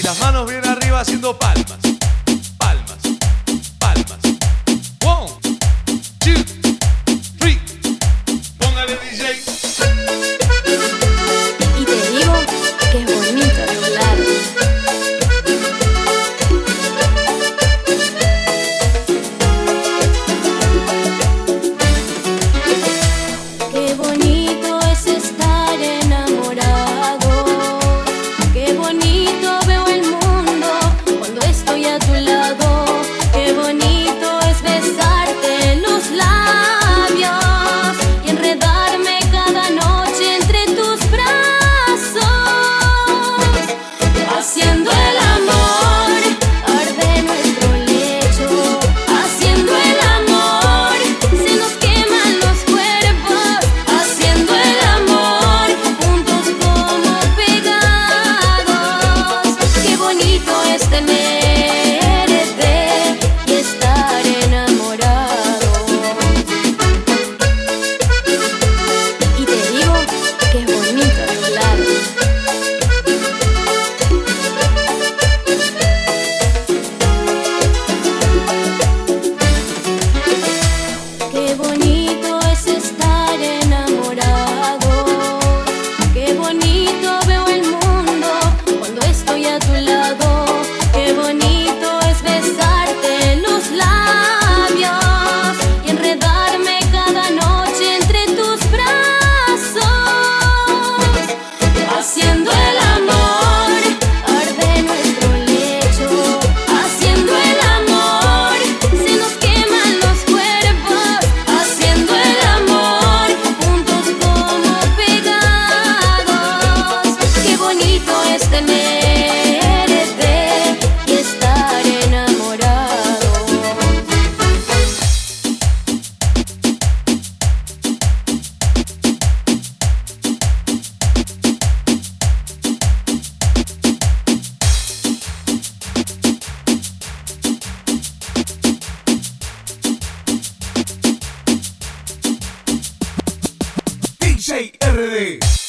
y las manos bien arriba haciendo palmas. Palmas, palmas. One, two, three. Póngale DJ. Y te digo que es bonito. Qué bonito es estar enamorado. Qué bonito. Tener estar enamorado. DJ RD.